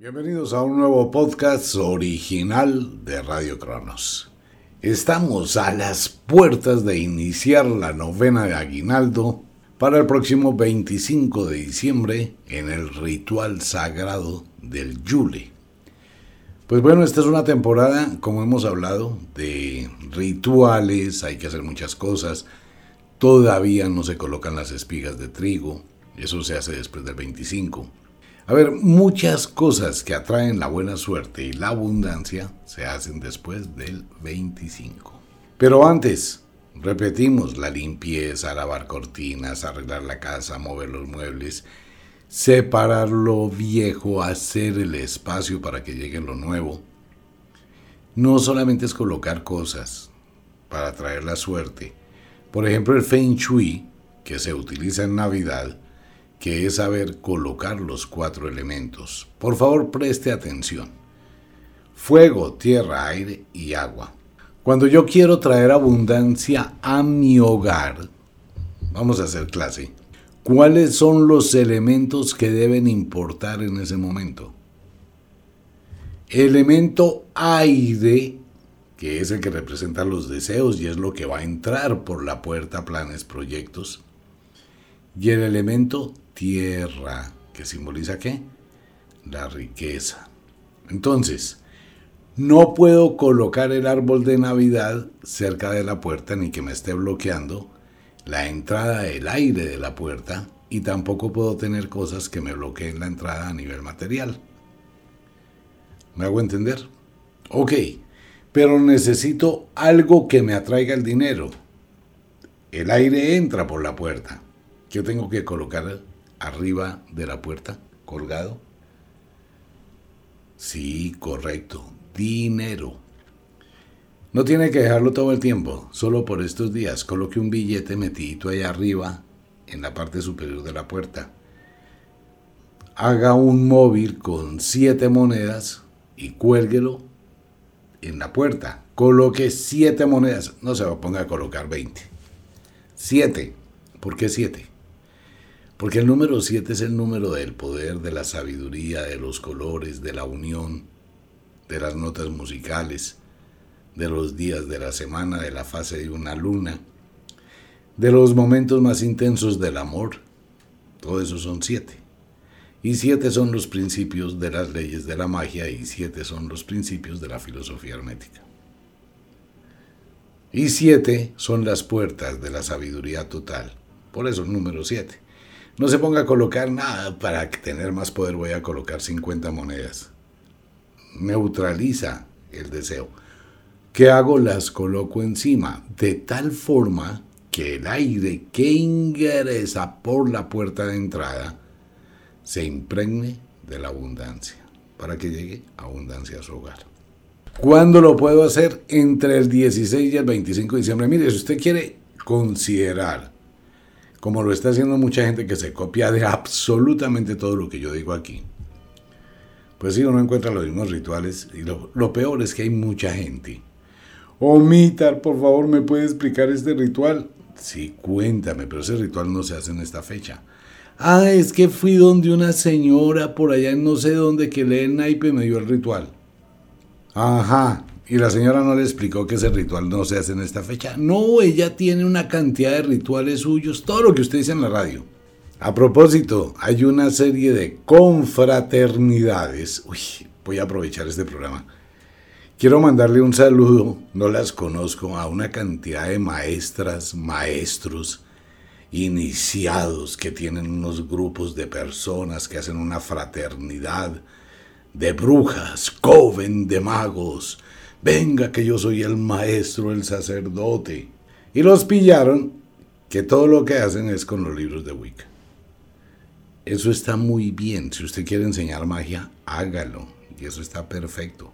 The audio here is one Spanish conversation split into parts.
Bienvenidos a un nuevo podcast original de Radio Cronos. Estamos a las puertas de iniciar la novena de Aguinaldo para el próximo 25 de diciembre en el ritual sagrado del Yule. Pues bueno, esta es una temporada, como hemos hablado, de rituales, hay que hacer muchas cosas. Todavía no se colocan las espigas de trigo, eso se hace después del 25. A ver, muchas cosas que atraen la buena suerte y la abundancia se hacen después del 25. Pero antes, repetimos la limpieza, lavar cortinas, arreglar la casa, mover los muebles, separar lo viejo, hacer el espacio para que llegue lo nuevo. No solamente es colocar cosas para atraer la suerte. Por ejemplo, el Feng Shui, que se utiliza en Navidad, que es saber colocar los cuatro elementos. Por favor, preste atención. Fuego, tierra, aire y agua. Cuando yo quiero traer abundancia a mi hogar, vamos a hacer clase, ¿cuáles son los elementos que deben importar en ese momento? Elemento aire, que es el que representa los deseos y es lo que va a entrar por la puerta, planes, proyectos. Y el elemento tierra, que simboliza qué? La riqueza. Entonces, no puedo colocar el árbol de Navidad cerca de la puerta ni que me esté bloqueando la entrada del aire de la puerta y tampoco puedo tener cosas que me bloqueen la entrada a nivel material. ¿Me hago entender? Ok, pero necesito algo que me atraiga el dinero. El aire entra por la puerta. Yo tengo que colocar arriba de la puerta, colgado? Sí, correcto, dinero. No tiene que dejarlo todo el tiempo, solo por estos días. Coloque un billete metidito ahí arriba, en la parte superior de la puerta. Haga un móvil con siete monedas y cuélguelo en la puerta. Coloque siete monedas. No se va a poner a colocar 20. Siete. ¿Por qué siete? Porque el número 7 es el número del poder, de la sabiduría, de los colores, de la unión, de las notas musicales, de los días de la semana, de la fase de una luna, de los momentos más intensos del amor. Todo eso son siete. Y siete son los principios de las leyes de la magia y siete son los principios de la filosofía hermética. Y siete son las puertas de la sabiduría total. Por eso el número siete. No se ponga a colocar nada para tener más poder, voy a colocar 50 monedas. Neutraliza el deseo. ¿Qué hago? Las coloco encima, de tal forma que el aire que ingresa por la puerta de entrada se impregne de la abundancia, para que llegue abundancia a su hogar. ¿Cuándo lo puedo hacer? Entre el 16 y el 25 de diciembre. Mire, si usted quiere considerar como lo está haciendo mucha gente que se copia de absolutamente todo lo que yo digo aquí. Pues sí, uno encuentra los mismos rituales y lo, peor es que hay mucha gente. Omitar, por favor, ¿me puede explicar este ritual? Sí, cuéntame, pero ese ritual no se hace en esta fecha. Ah, es que fui donde una señora por allá en no sé dónde que lee el naipe me dio el ritual. Ajá, y la señora no le explicó que ese ritual no se hace en esta fecha. No, ella tiene una cantidad de rituales suyos, todo lo que usted dice en la radio. A propósito, hay una serie de confraternidades. Uy, voy a aprovechar este programa. Quiero mandarle un saludo, no las conozco, a una cantidad de maestras, maestros, iniciados que tienen unos grupos de personas que hacen una fraternidad de brujas, coven de magos, venga que yo soy el maestro, el sacerdote. Y los pillaron que todo lo que hacen es con los libros de Wicca. Eso está muy bien. Si usted quiere enseñar magia, hágalo. Y eso está perfecto.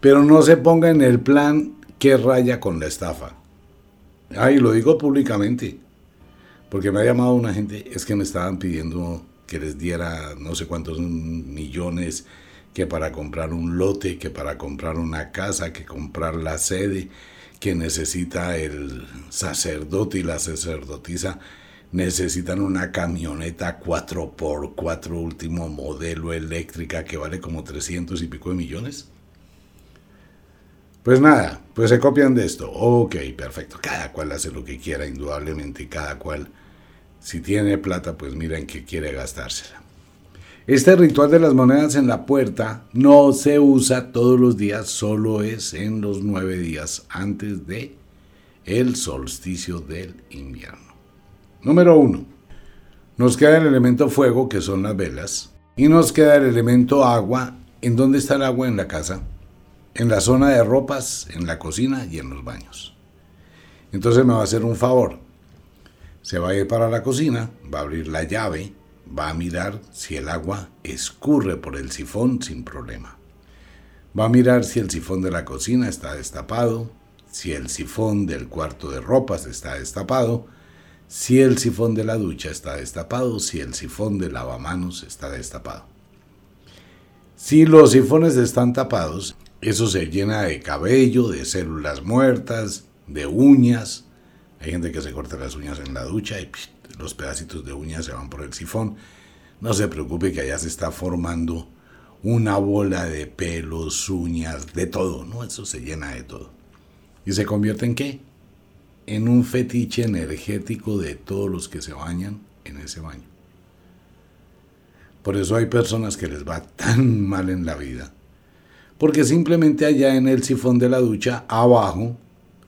Pero no se ponga en el plan que raya con la estafa. Ay, lo digo públicamente. Porque me ha llamado una gente, es que me estaban pidiendo que les diera no sé cuántos millones que para comprar un lote, que para comprar una casa, que comprar la sede, que necesita el sacerdote y la sacerdotisa necesitan una camioneta 4x4 último modelo eléctrica que vale como 300 y pico de millones. Pues nada, pues se copian de esto. Ok, perfecto. Cada cual hace lo que quiera, indudablemente. Cada cual, si tiene plata, pues mira en qué quiere gastársela. Este ritual de las monedas en la puerta no se usa todos los días, solo es en los nueve días antes de el solsticio del invierno. Número uno. Nos queda el elemento fuego, que son las velas, y nos queda el elemento agua. ¿En dónde está el agua en la casa? En la zona de ropas, en la cocina y en los baños. Entonces me va a hacer un favor. Se va a ir para la cocina, va a abrir la llave, va a mirar si el agua escurre por el sifón sin problema. Va a mirar si el sifón de la cocina está destapado, si el sifón del cuarto de ropas está destapado, si el sifón de la ducha está destapado, si el sifón de lavamanos está destapado. Si los sifones están tapados, eso se llena de cabello, de células muertas, de uñas. Hay gente que se corta las uñas en la ducha y los pedacitos de uñas se van por el sifón. No se preocupe que allá se está formando una bola de pelos, uñas, de todo, ¿no? Eso se llena de todo. ¿Y se convierte en qué? en un fetiche energético de todos los que se bañan en ese baño. Por eso hay personas que les va tan mal en la vida. Porque simplemente allá en el sifón de la ducha, abajo,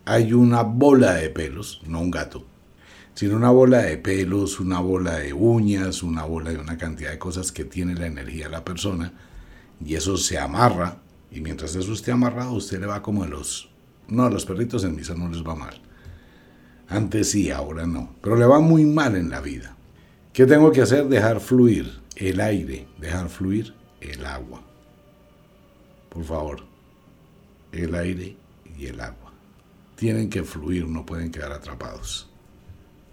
hay una bola de pelos, no un gato, sino una bola de pelos, una bola de uñas, una bola de una cantidad de cosas que tiene la energía de la persona, y eso se amarra, y mientras eso esté amarrado, usted le va como a los... No, a los perritos en misa no les va mal antes sí, ahora no. Pero le va muy mal en la vida. ¿Qué tengo que hacer? Dejar fluir el aire, dejar fluir el agua. Por favor, el aire y el agua. Tienen que fluir, no pueden quedar atrapados.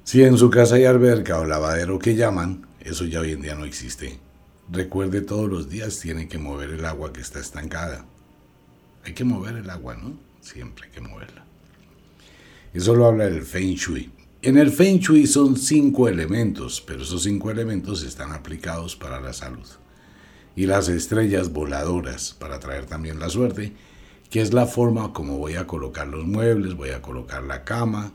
Si en su casa hay alberca o lavadero que llaman, eso ya hoy en día no existe. Recuerde todos los días tiene que mover el agua que está estancada. Hay que mover el agua, ¿no? Siempre hay que moverla. Eso lo habla el Feng Shui. En el Feng Shui son cinco elementos, pero esos cinco elementos están aplicados para la salud. Y las estrellas voladoras para traer también la suerte, que es la forma como voy a colocar los muebles, voy a colocar la cama.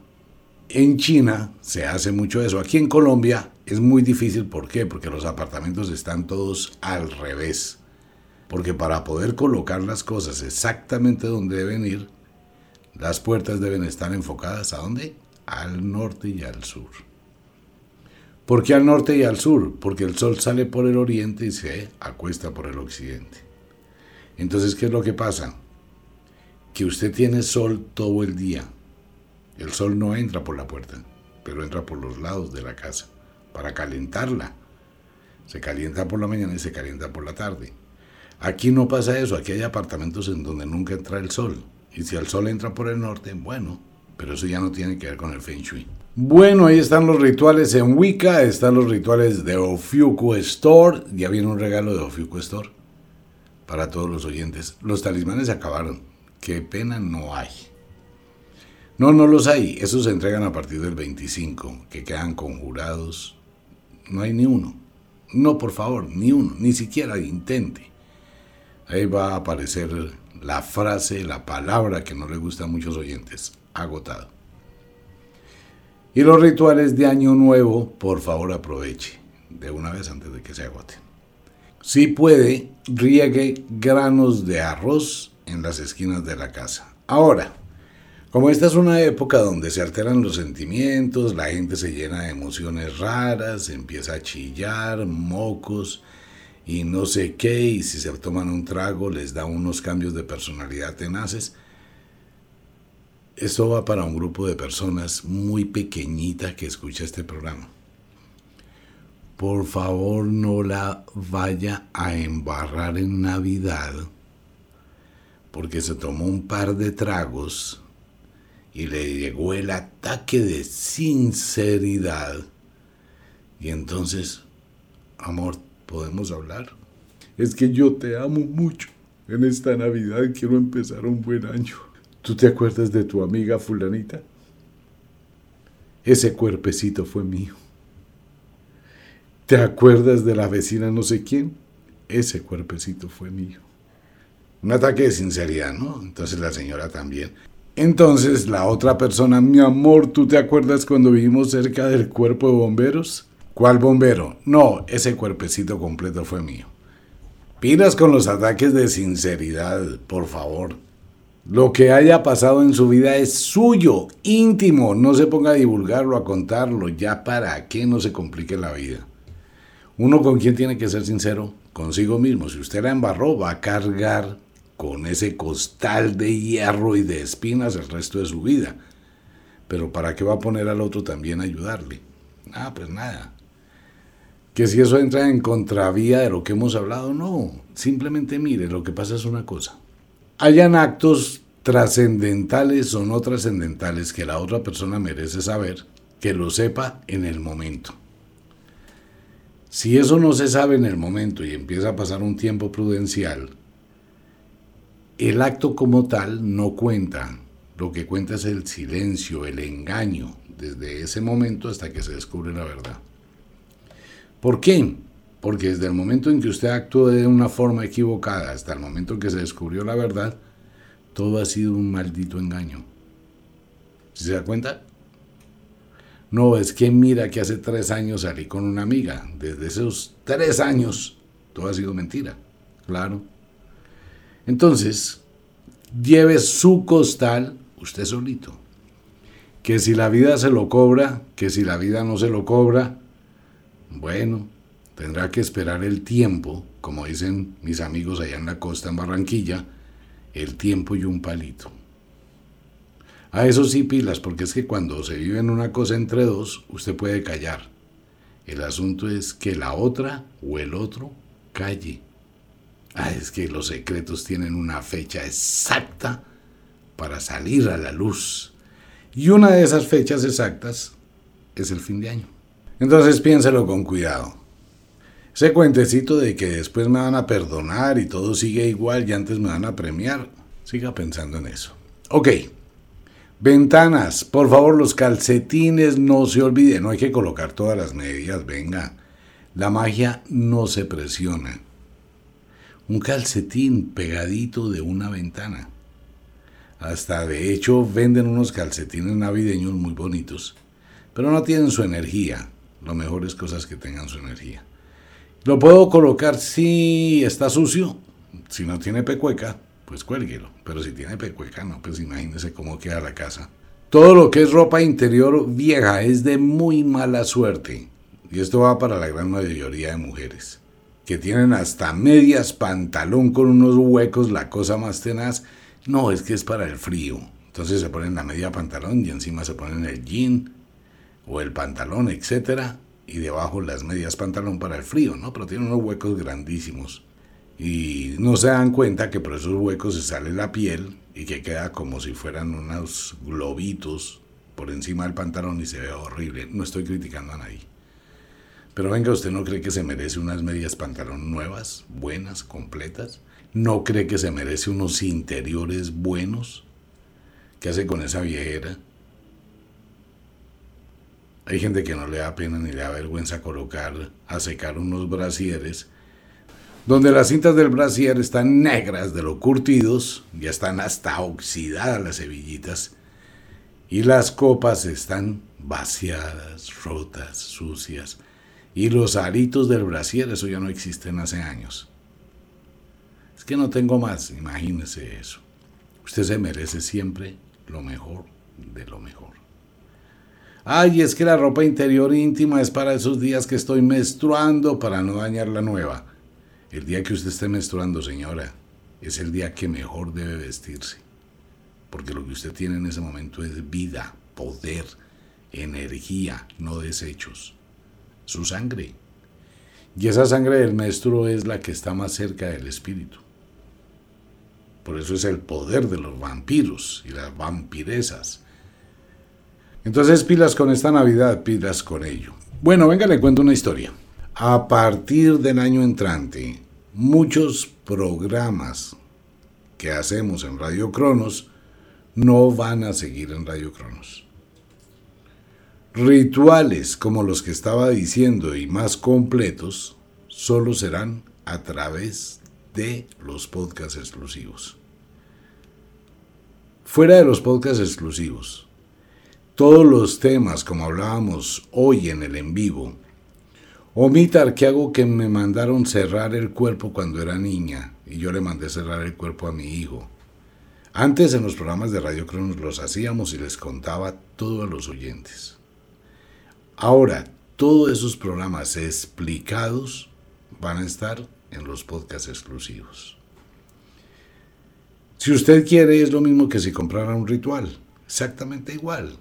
En China se hace mucho eso. Aquí en Colombia es muy difícil. ¿Por qué? Porque los apartamentos están todos al revés. Porque para poder colocar las cosas exactamente donde deben ir, las puertas deben estar enfocadas a dónde? Al norte y al sur. ¿Por qué al norte y al sur? Porque el sol sale por el oriente y se acuesta por el occidente. Entonces, ¿qué es lo que pasa? Que usted tiene sol todo el día. El sol no entra por la puerta, pero entra por los lados de la casa para calentarla. Se calienta por la mañana y se calienta por la tarde. Aquí no pasa eso, aquí hay apartamentos en donde nunca entra el sol. Y si el sol entra por el norte, bueno, pero eso ya no tiene que ver con el Feng Shui. Bueno, ahí están los rituales en Wicca, están los rituales de Ofiuku Store. Ya viene un regalo de Ofiuku Store para todos los oyentes. Los talismanes se acabaron. Qué pena no hay. No, no los hay. Esos se entregan a partir del 25, que quedan conjurados. No hay ni uno. No, por favor, ni uno. Ni siquiera intente. Ahí va a aparecer la frase, la palabra que no le gusta a muchos oyentes, agotado. Y los rituales de Año Nuevo, por favor aproveche de una vez antes de que se agoten. Si puede, riegue granos de arroz en las esquinas de la casa. Ahora, como esta es una época donde se alteran los sentimientos, la gente se llena de emociones raras, empieza a chillar, mocos, y no sé qué, y si se toman un trago les da unos cambios de personalidad tenaces. Esto va para un grupo de personas muy pequeñita que escucha este programa. Por favor no la vaya a embarrar en Navidad porque se tomó un par de tragos y le llegó el ataque de sinceridad. Y entonces, amor, podemos hablar. Es que yo te amo mucho. En esta Navidad quiero empezar un buen año. ¿Tú te acuerdas de tu amiga fulanita? Ese cuerpecito fue mío. ¿te acuerdas de la vecina no sé quién? Ese cuerpecito fue mío. Un ataque de sinceridad, ¿no? Entonces la señora también. Entonces la otra persona, mi amor, ¿tú te acuerdas cuando vivimos cerca del cuerpo de bomberos? ¿Cuál bombero? No, ese cuerpecito completo fue mío. Piras con los ataques de sinceridad, por favor. Lo que haya pasado en su vida es suyo, íntimo. No se ponga a divulgarlo, a contarlo. Ya para qué no se complique la vida. Uno con quien tiene que ser sincero, consigo mismo. Si usted la embarró, va a cargar con ese costal de hierro y de espinas el resto de su vida. Pero ¿para qué va a poner al otro también a ayudarle? Ah, pues nada. Que si eso entra en contravía de lo que hemos hablado, no. Simplemente mire, lo que pasa es una cosa. Hayan actos trascendentales o no trascendentales que la otra persona merece saber, que lo sepa en el momento. Si eso no se sabe en el momento y empieza a pasar un tiempo prudencial, el acto como tal no cuenta. Lo que cuenta es el silencio, el engaño, desde ese momento hasta que se descubre la verdad. ¿Por qué? Porque desde el momento en que usted actuó de una forma equivocada hasta el momento en que se descubrió la verdad, todo ha sido un maldito engaño. ¿Se da cuenta? No, es que mira que hace tres años salí con una amiga. Desde esos tres años, todo ha sido mentira. Claro. Entonces, lleve su costal usted solito. Que si la vida se lo cobra, que si la vida no se lo cobra, bueno, tendrá que esperar el tiempo, como dicen mis amigos allá en la costa, en Barranquilla, el tiempo y un palito. A eso sí pilas, porque es que cuando se vive en una cosa entre dos, usted puede callar. El asunto es que la otra o el otro calle. Ah, es que los secretos tienen una fecha exacta para salir a la luz. Y una de esas fechas exactas es el fin de año. Entonces piénselo con cuidado. Ese cuentecito de que después me van a perdonar y todo sigue igual y antes me van a premiar, siga pensando en eso. Ok. Ventanas, por favor, los calcetines no se olviden, no hay que colocar todas las medidas, venga. La magia no se presiona un calcetín pegadito de una ventana. Hasta de hecho venden unos calcetines navideños muy bonitos, pero no tienen su energía. Lo mejor es cosas que tengan su energía. Lo puedo colocar si está sucio, si no tiene pecueca, pues cuélguelo. Pero si tiene pecueca, no, pues imagínese cómo queda la casa. Todo lo que es ropa interior vieja es de muy mala suerte. Y esto va para la gran mayoría de mujeres que tienen hasta medias pantalón con unos huecos, la cosa más tenaz. No, es que es para el frío. Entonces se ponen la media pantalón y encima se ponen el jean o el pantalón, etcétera, y debajo las medias pantalón para el frío, ¿no? Pero tienen unos huecos grandísimos. Y no se dan cuenta que por esos huecos se sale la piel y que queda como si fueran unos globitos por encima del pantalón y se ve horrible. No estoy criticando a nadie. Pero venga, ¿usted no cree que se merece unas medias pantalón nuevas, buenas, completas? ¿No cree que se merece unos interiores buenos? ¿Qué hace con esa viejera? Hay gente que no le da pena ni le da vergüenza colocar a secar unos brasieres donde las cintas del brasier están negras de lo curtidos, ya están hasta oxidadas las hebillitas, y las copas están vaciadas, rotas, sucias. Y los aritos del brasier, eso ya no existen hace años. Es que no tengo más, imagínese eso. Usted se merece siempre lo mejor de lo mejor. Ay, es que la ropa interior íntima es para esos días que estoy menstruando para no dañar la nueva. El día que usted esté menstruando, señora, es el día que mejor debe vestirse. Porque lo que usted tiene en ese momento es vida, poder, energía, no desechos su sangre. Y esa sangre del maestro es la que está más cerca del espíritu. Por eso es el poder de los vampiros y las vampiresas. Entonces pilas con esta Navidad, pilas con ello. Bueno, venga, le cuento una historia. A partir del año entrante, muchos programas que hacemos en Radio Cronos no van a seguir en Radio Cronos. Rituales como los que estaba diciendo y más completos solo serán a través de los podcasts exclusivos. Fuera de los podcasts exclusivos, todos los temas como hablábamos hoy en el en vivo, omitar que hago que me mandaron cerrar el cuerpo cuando era niña y yo le mandé cerrar el cuerpo a mi hijo. Antes en los programas de Radio Cronos los hacíamos y les contaba todo a los oyentes. Ahora, todos esos programas explicados van a estar en los podcasts exclusivos. Si usted quiere, es lo mismo que si comprara un ritual, exactamente igual.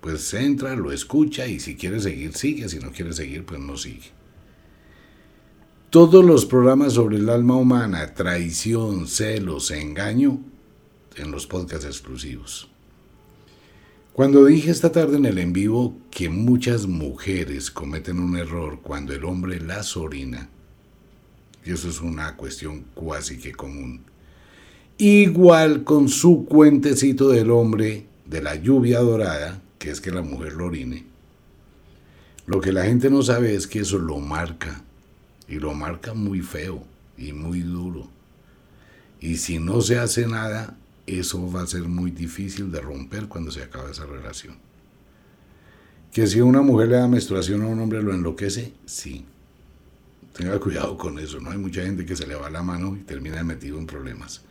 Pues entra, lo escucha y si quiere seguir, sigue, si no quiere seguir, pues no sigue. Todos los programas sobre el alma humana, traición, celos, engaño, en los podcasts exclusivos. Cuando dije esta tarde en el en vivo que muchas mujeres cometen un error cuando el hombre las orina, y eso es una cuestión cuasi que común, igual con su cuentecito del hombre de la lluvia dorada, que es que la mujer lo orine, lo que la gente no sabe es que eso lo marca, y lo marca muy feo y muy duro. Y si no se hace nada, eso va a ser muy difícil de romper cuando se acabe esa relación. Que si una mujer le da menstruación a un hombre lo enloquece, sí. Tenga cuidado con eso, ¿no? Hay mucha gente que se le va la mano y termina metido en problemas.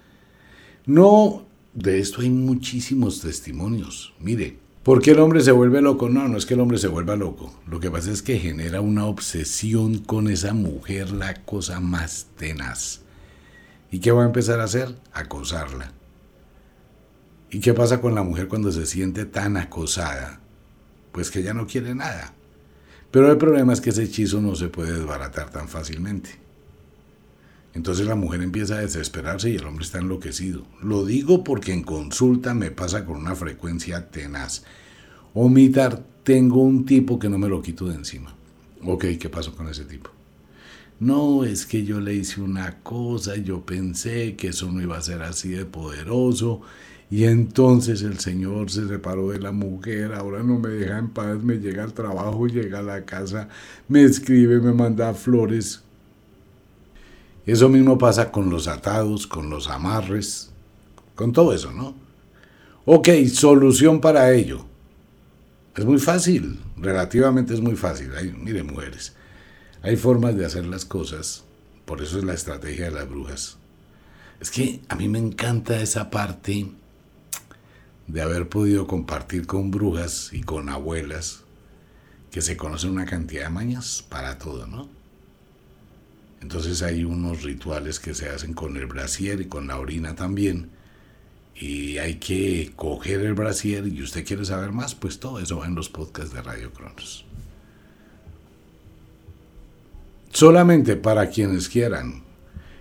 No, de esto hay muchísimos testimonios. Mire, ¿por qué el hombre se vuelve loco? No, no es que el hombre se vuelva loco. Lo que pasa es que genera una obsesión con esa mujer, la cosa más tenaz. ¿Y qué va a empezar a hacer? Acosarla. ¿Y qué pasa con la mujer cuando se siente tan acosada? Pues que ya no quiere nada. Pero el problema es que ese hechizo no se puede desbaratar tan fácilmente. Entonces la mujer empieza a desesperarse y el hombre está enloquecido. Lo digo porque en consulta me pasa con una frecuencia tenaz. Omitar, tengo un tipo que no me lo quito de encima. Ok, ¿qué pasó con ese tipo? No, es que yo le hice una cosa, yo pensé que eso no iba a ser así de poderoso y entonces el Señor se separó de la mujer, ahora no me deja en paz, me llega al trabajo, llega a la casa, me escribe, me manda flores. Eso mismo pasa con los atados, con los amarres, con todo eso, ¿no? Ok, solución para ello. Es muy fácil, relativamente es muy fácil. Hay, mire, mujeres, hay formas de hacer las cosas, por eso es la estrategia de las brujas. Es que a mí me encanta esa parte de haber podido compartir con brujas y con abuelas que se conocen una cantidad de mañas para todo, ¿no? Entonces hay unos rituales que se hacen con el brasier y con la orina también. Y hay que coger el brasier y usted quiere saber más, pues todo eso va en los podcasts de Radio Cronos. Solamente para quienes quieran.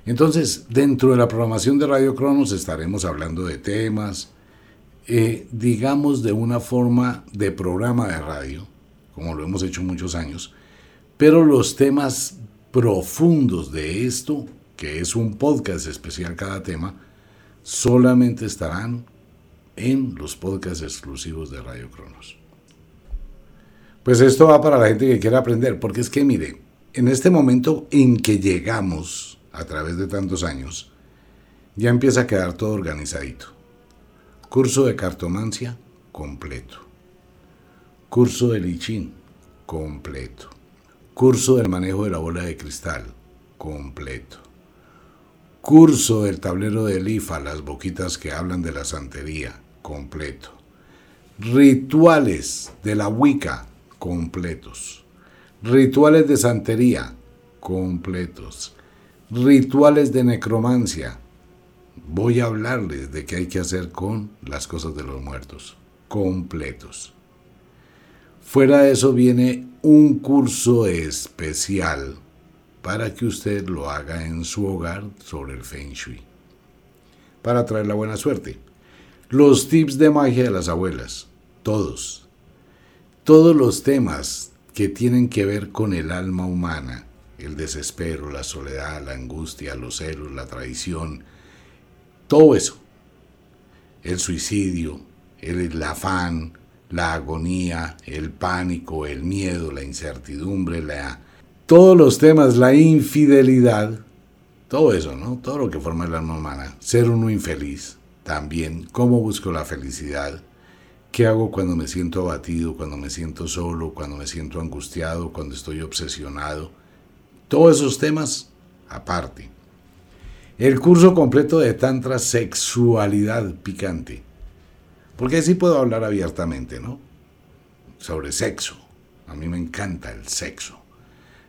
Entonces, dentro de la programación de Radio Cronos estaremos hablando de temas, eh, digamos, de una forma de programa de radio, como lo hemos hecho muchos años, pero los temas profundos de esto, que es un podcast especial cada tema, solamente estarán en los podcasts exclusivos de Radio Cronos. Pues esto va para la gente que quiera aprender, porque es que mire, en este momento en que llegamos a través de tantos años, ya empieza a quedar todo organizadito. Curso de cartomancia completo. Curso de lichín completo. Curso del manejo de la bola de cristal completo. Curso del tablero de lifa, las boquitas que hablan de la santería completo. Rituales de la Wicca completos. Rituales de santería completos. Rituales de necromancia voy a hablarles de qué hay que hacer con las cosas de los muertos, completos. Fuera de eso viene un curso especial para que usted lo haga en su hogar sobre el Feng Shui, para traer la buena suerte. Los tips de magia de las abuelas, todos. Todos los temas que tienen que ver con el alma humana, el desespero, la soledad, la angustia, los celos, la traición, todo eso. El suicidio, el, afán, la agonía, el pánico, el miedo, la incertidumbre, la, todos los temas, la infidelidad, todo eso, ¿no? Todo lo que forma el alma humana. Ser uno infeliz, también. ¿Cómo busco la felicidad? ¿Qué hago cuando me siento abatido, cuando me siento solo, cuando me siento angustiado, cuando estoy obsesionado? Todos esos temas aparte. El curso completo de Tantra Sexualidad Picante. Porque así puedo hablar abiertamente, ¿no? Sobre sexo. A mí me encanta el sexo.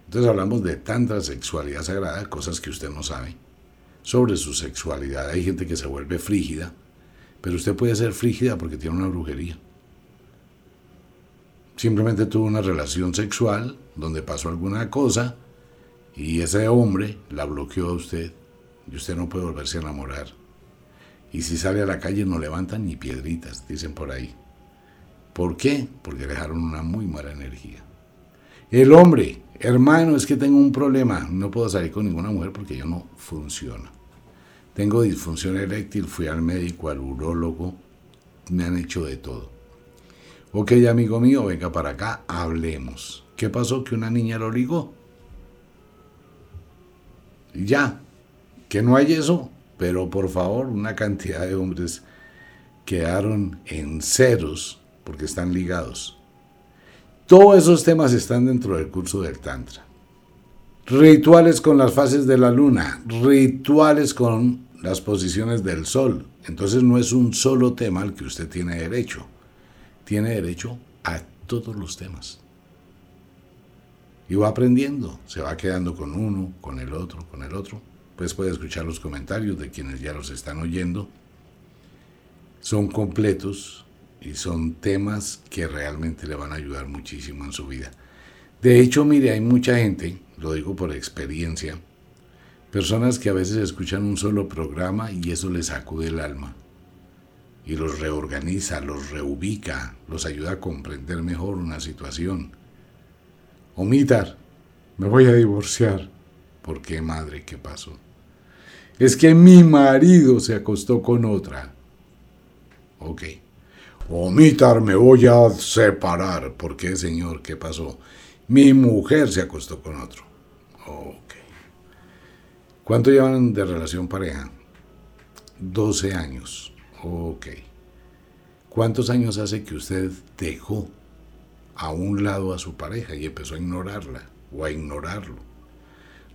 Entonces hablamos de Tantra Sexualidad Sagrada, cosas que usted no sabe. Sobre su sexualidad. Hay gente que se vuelve frígida pero usted puede ser frígida porque tiene una brujería. Simplemente tuvo una relación sexual donde pasó alguna cosa y ese hombre la bloqueó a usted y usted no puede volverse a enamorar. Y si sale a la calle no levantan ni piedritas, dicen por ahí. ¿Por qué? Porque dejaron una muy mala energía. El hombre, hermano, es que tengo un problema, no puedo salir con ninguna mujer porque yo no funciona. Tengo disfunción eréctil, fui al médico, al urólogo, me han hecho de todo. Ok, amigo mío, venga para acá, hablemos. ¿Qué pasó? Que una niña lo ligó. Ya, que no hay eso, pero por favor, una cantidad de hombres quedaron en ceros porque están ligados. Todos esos temas están dentro del curso del Tantra. Rituales con las fases de la luna, rituales con las posiciones del sol. Entonces no es un solo tema al que usted tiene derecho. Tiene derecho a todos los temas. Y va aprendiendo, se va quedando con uno, con el otro, con el otro. Pues puede escuchar los comentarios de quienes ya los están oyendo. Son completos y son temas que realmente le van a ayudar muchísimo en su vida. De hecho, mire, hay mucha gente, lo digo por experiencia, Personas que a veces escuchan un solo programa y eso les sacude el alma. Y los reorganiza, los reubica, los ayuda a comprender mejor una situación. Omitar, me voy a divorciar. ¿Por qué, madre? ¿Qué pasó? Es que mi marido se acostó con otra. Ok. Omitar, me voy a separar. ¿Por qué, señor? ¿Qué pasó? Mi mujer se acostó con otro. Ok. ¿Cuánto llevan de relación pareja? 12 años. Ok. ¿Cuántos años hace que usted dejó a un lado a su pareja y empezó a ignorarla o a ignorarlo?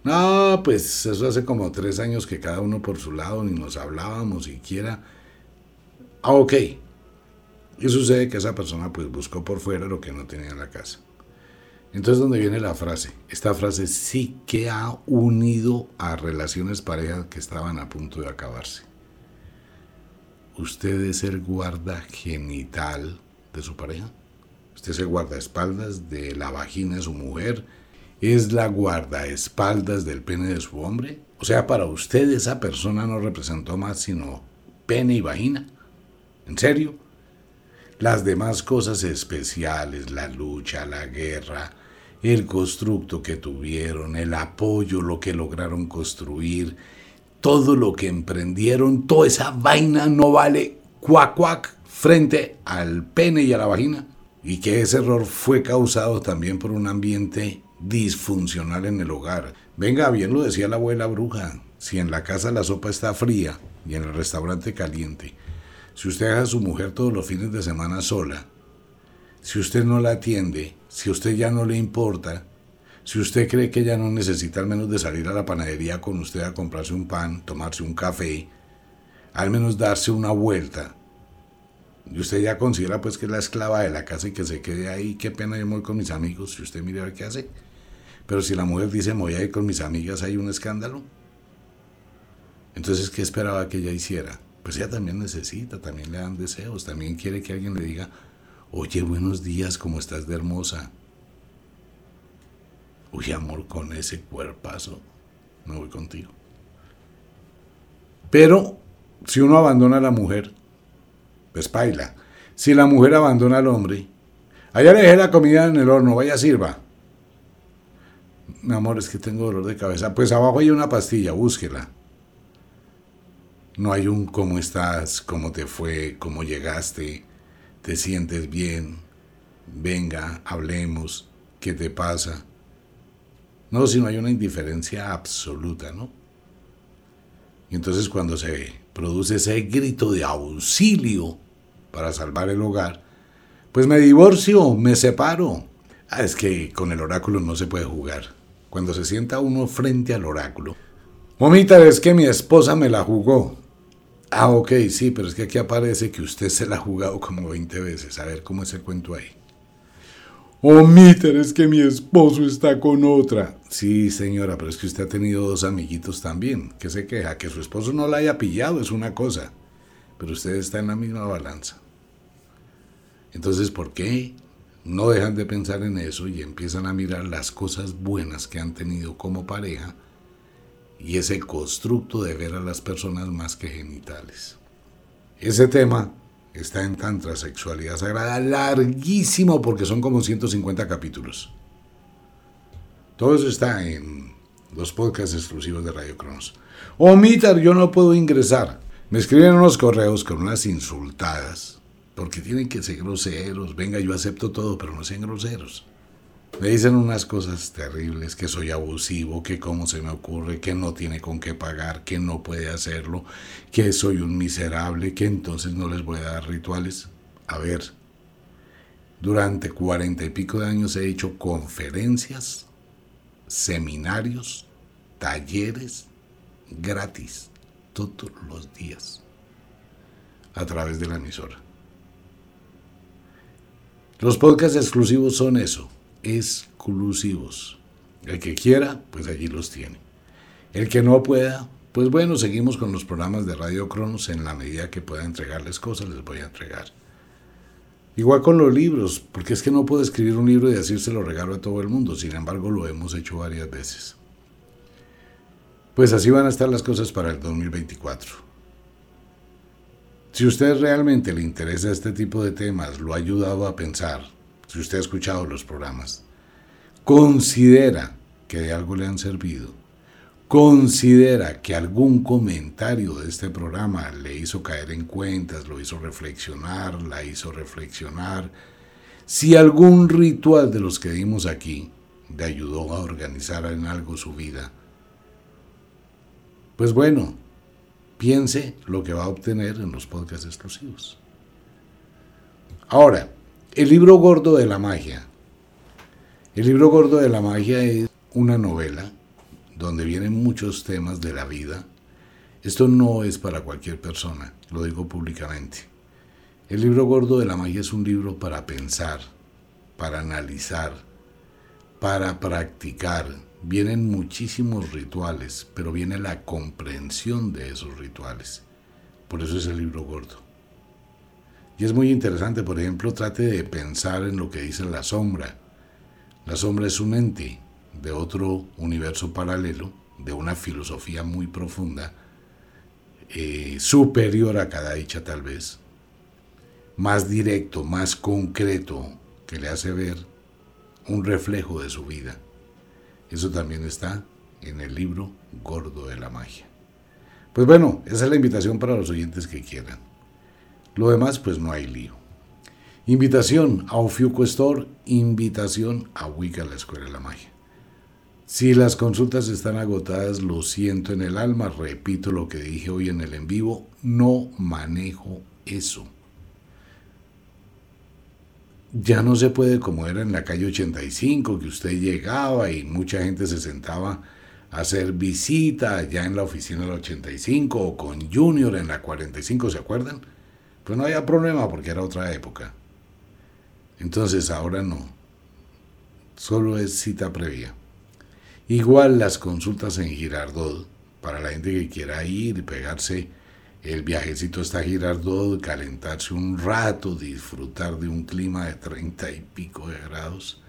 No, pues eso hace como tres años que cada uno por su lado ni nos hablábamos siquiera. Ah, ok. Y sucede que esa persona pues buscó por fuera lo que no tenía en la casa. Entonces, ¿dónde viene la frase? Esta frase sí que ha unido a relaciones parejas que estaban a punto de acabarse. ¿Usted es el guarda genital de su pareja? ¿Usted es el guardaespaldas de la vagina de su mujer? ¿Es la guardaespaldas del pene de su hombre? O sea, para usted esa persona no representó más sino pene y vagina. ¿En serio? Las demás cosas especiales, la lucha, la guerra, el constructo que tuvieron, el apoyo, lo que lograron construir, todo lo que emprendieron, toda esa vaina no vale cuac cuac frente al pene y a la vagina. Y que ese error fue causado también por un ambiente disfuncional en el hogar. Venga, bien lo decía la abuela bruja, si en la casa la sopa está fría y en el restaurante caliente, si usted deja a su mujer todos los fines de semana sola, si usted no la atiende, si a usted ya no le importa, si usted cree que ya no necesita al menos de salir a la panadería con usted a comprarse un pan, tomarse un café, al menos darse una vuelta, y usted ya considera pues que es la esclava de la casa y que se quede ahí, qué pena yo voy con mis amigos, si usted mira qué hace. Pero si la mujer dice me voy a ir con mis amigas, hay un escándalo. Entonces, ¿qué esperaba que ella hiciera? Pues ella también necesita, también le dan deseos, también quiere que alguien le diga, Oye, buenos días, ¿cómo estás de hermosa? Uy, amor, con ese cuerpazo, no voy contigo. Pero si uno abandona a la mujer, pues baila. Si la mujer abandona al hombre, allá le dejé la comida en el horno, vaya sirva. Mi amor, es que tengo dolor de cabeza. Pues abajo hay una pastilla, búsquela. No hay un cómo estás, cómo te fue, cómo llegaste te sientes bien, venga, hablemos, ¿qué te pasa? No, sino hay una indiferencia absoluta, ¿no? Y entonces cuando se produce ese grito de auxilio para salvar el hogar, pues me divorcio, me separo. Ah, es que con el oráculo no se puede jugar. Cuando se sienta uno frente al oráculo. Momita, es que mi esposa me la jugó. Ah, ok, sí, pero es que aquí aparece que usted se la ha jugado como 20 veces. A ver cómo es el cuento ahí. Oh, Mitter, es que mi esposo está con otra. Sí, señora, pero es que usted ha tenido dos amiguitos también. ¿Qué se queja? Que su esposo no la haya pillado es una cosa. Pero usted está en la misma balanza. Entonces, ¿por qué no dejan de pensar en eso y empiezan a mirar las cosas buenas que han tenido como pareja y ese constructo de ver a las personas más que genitales. Ese tema está en Tantra Sexualidad Sagrada, larguísimo porque son como 150 capítulos. Todo eso está en los podcasts exclusivos de Radio Cronos. Omitar, yo no puedo ingresar. Me escriben unos correos con unas insultadas, porque tienen que ser groseros. Venga, yo acepto todo, pero no sean groseros. Me dicen unas cosas terribles, que soy abusivo, que cómo se me ocurre, que no tiene con qué pagar, que no puede hacerlo, que soy un miserable, que entonces no les voy a dar rituales. A ver, durante cuarenta y pico de años he hecho conferencias, seminarios, talleres gratis, todos los días, a través de la emisora. Los podcasts exclusivos son eso, exclusivos. El que quiera, pues allí los tiene. El que no pueda, pues bueno, seguimos con los programas de Radio Cronos en la medida que pueda entregarles cosas, les voy a entregar. Igual con los libros, porque es que no puedo escribir un libro y decírselo regalo a todo el mundo, sin embargo lo hemos hecho varias veces. Pues así van a estar las cosas para el 2024. Si usted realmente le interesa este tipo de temas, lo ha ayudado a pensar, si usted ha escuchado los programas, considera que de algo le han servido, considera que algún comentario de este programa le hizo caer en cuentas, lo hizo reflexionar, la hizo reflexionar, si algún ritual de los que dimos aquí le ayudó a organizar en algo su vida, pues bueno, piense lo que va a obtener en los podcasts exclusivos. Ahora, el libro gordo de la magia. El libro gordo de la magia es una novela donde vienen muchos temas de la vida. Esto no es para cualquier persona, lo digo públicamente. El libro gordo de la magia es un libro para pensar, para analizar, para practicar. Vienen muchísimos rituales, pero viene la comprensión de esos rituales. Por eso es el libro gordo. Y es muy interesante, por ejemplo, trate de pensar en lo que dice la sombra. La sombra es un ente de otro universo paralelo, de una filosofía muy profunda, eh, superior a cada dicha tal vez, más directo, más concreto, que le hace ver un reflejo de su vida. Eso también está en el libro Gordo de la Magia. Pues bueno, esa es la invitación para los oyentes que quieran. Lo demás, pues no hay lío. Invitación a Ofiuco Store, invitación a Wicca, la Escuela de la Magia. Si las consultas están agotadas, lo siento en el alma, repito lo que dije hoy en el en vivo, no manejo eso. Ya no se puede como era en la calle 85, que usted llegaba y mucha gente se sentaba a hacer visita allá en la oficina del 85 o con Junior en la 45, ¿se acuerdan? Pues no había problema porque era otra época. Entonces ahora no. Solo es cita previa. Igual las consultas en Girardot, para la gente que quiera ir y pegarse el viajecito hasta Girardot, calentarse un rato, disfrutar de un clima de treinta y pico de grados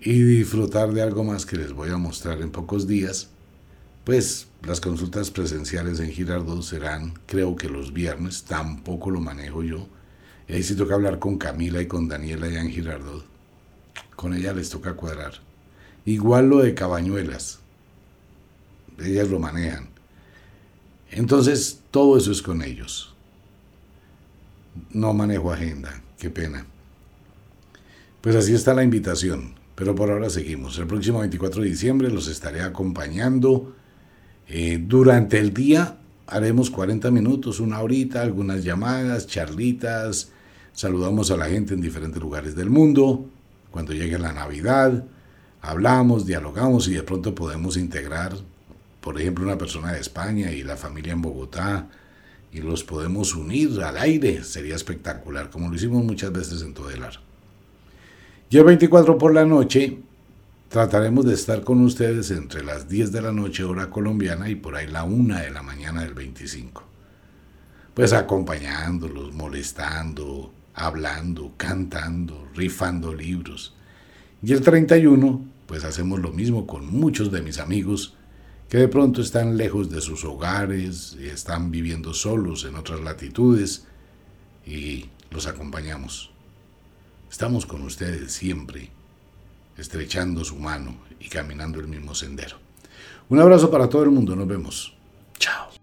y disfrutar de algo más que les voy a mostrar en pocos días pues las consultas presenciales en Girardot serán, creo que los viernes, tampoco lo manejo yo. Ahí sí toca hablar con Camila y con Daniela allá en Girardot. Con ella les toca cuadrar. Igual lo de Cabañuelas. Ellas lo manejan. Entonces, todo eso es con ellos. No manejo agenda, qué pena. Pues así está la invitación, pero por ahora seguimos. El próximo 24 de diciembre los estaré acompañando. Eh, durante el día haremos 40 minutos, una horita, algunas llamadas, charlitas, saludamos a la gente en diferentes lugares del mundo. Cuando llegue la Navidad, hablamos, dialogamos y de pronto podemos integrar, por ejemplo, una persona de España y la familia en Bogotá y los podemos unir al aire. Sería espectacular, como lo hicimos muchas veces en Todelar. Y el 24 por la noche trataremos de estar con ustedes entre las 10 de la noche hora colombiana y por ahí la 1 de la mañana del 25. Pues acompañándolos, molestando, hablando, cantando, rifando libros. Y el 31, pues hacemos lo mismo con muchos de mis amigos que de pronto están lejos de sus hogares están viviendo solos en otras latitudes y los acompañamos. Estamos con ustedes siempre, estrechando su mano y caminando el mismo sendero. Un abrazo para todo el mundo, nos vemos. Chao.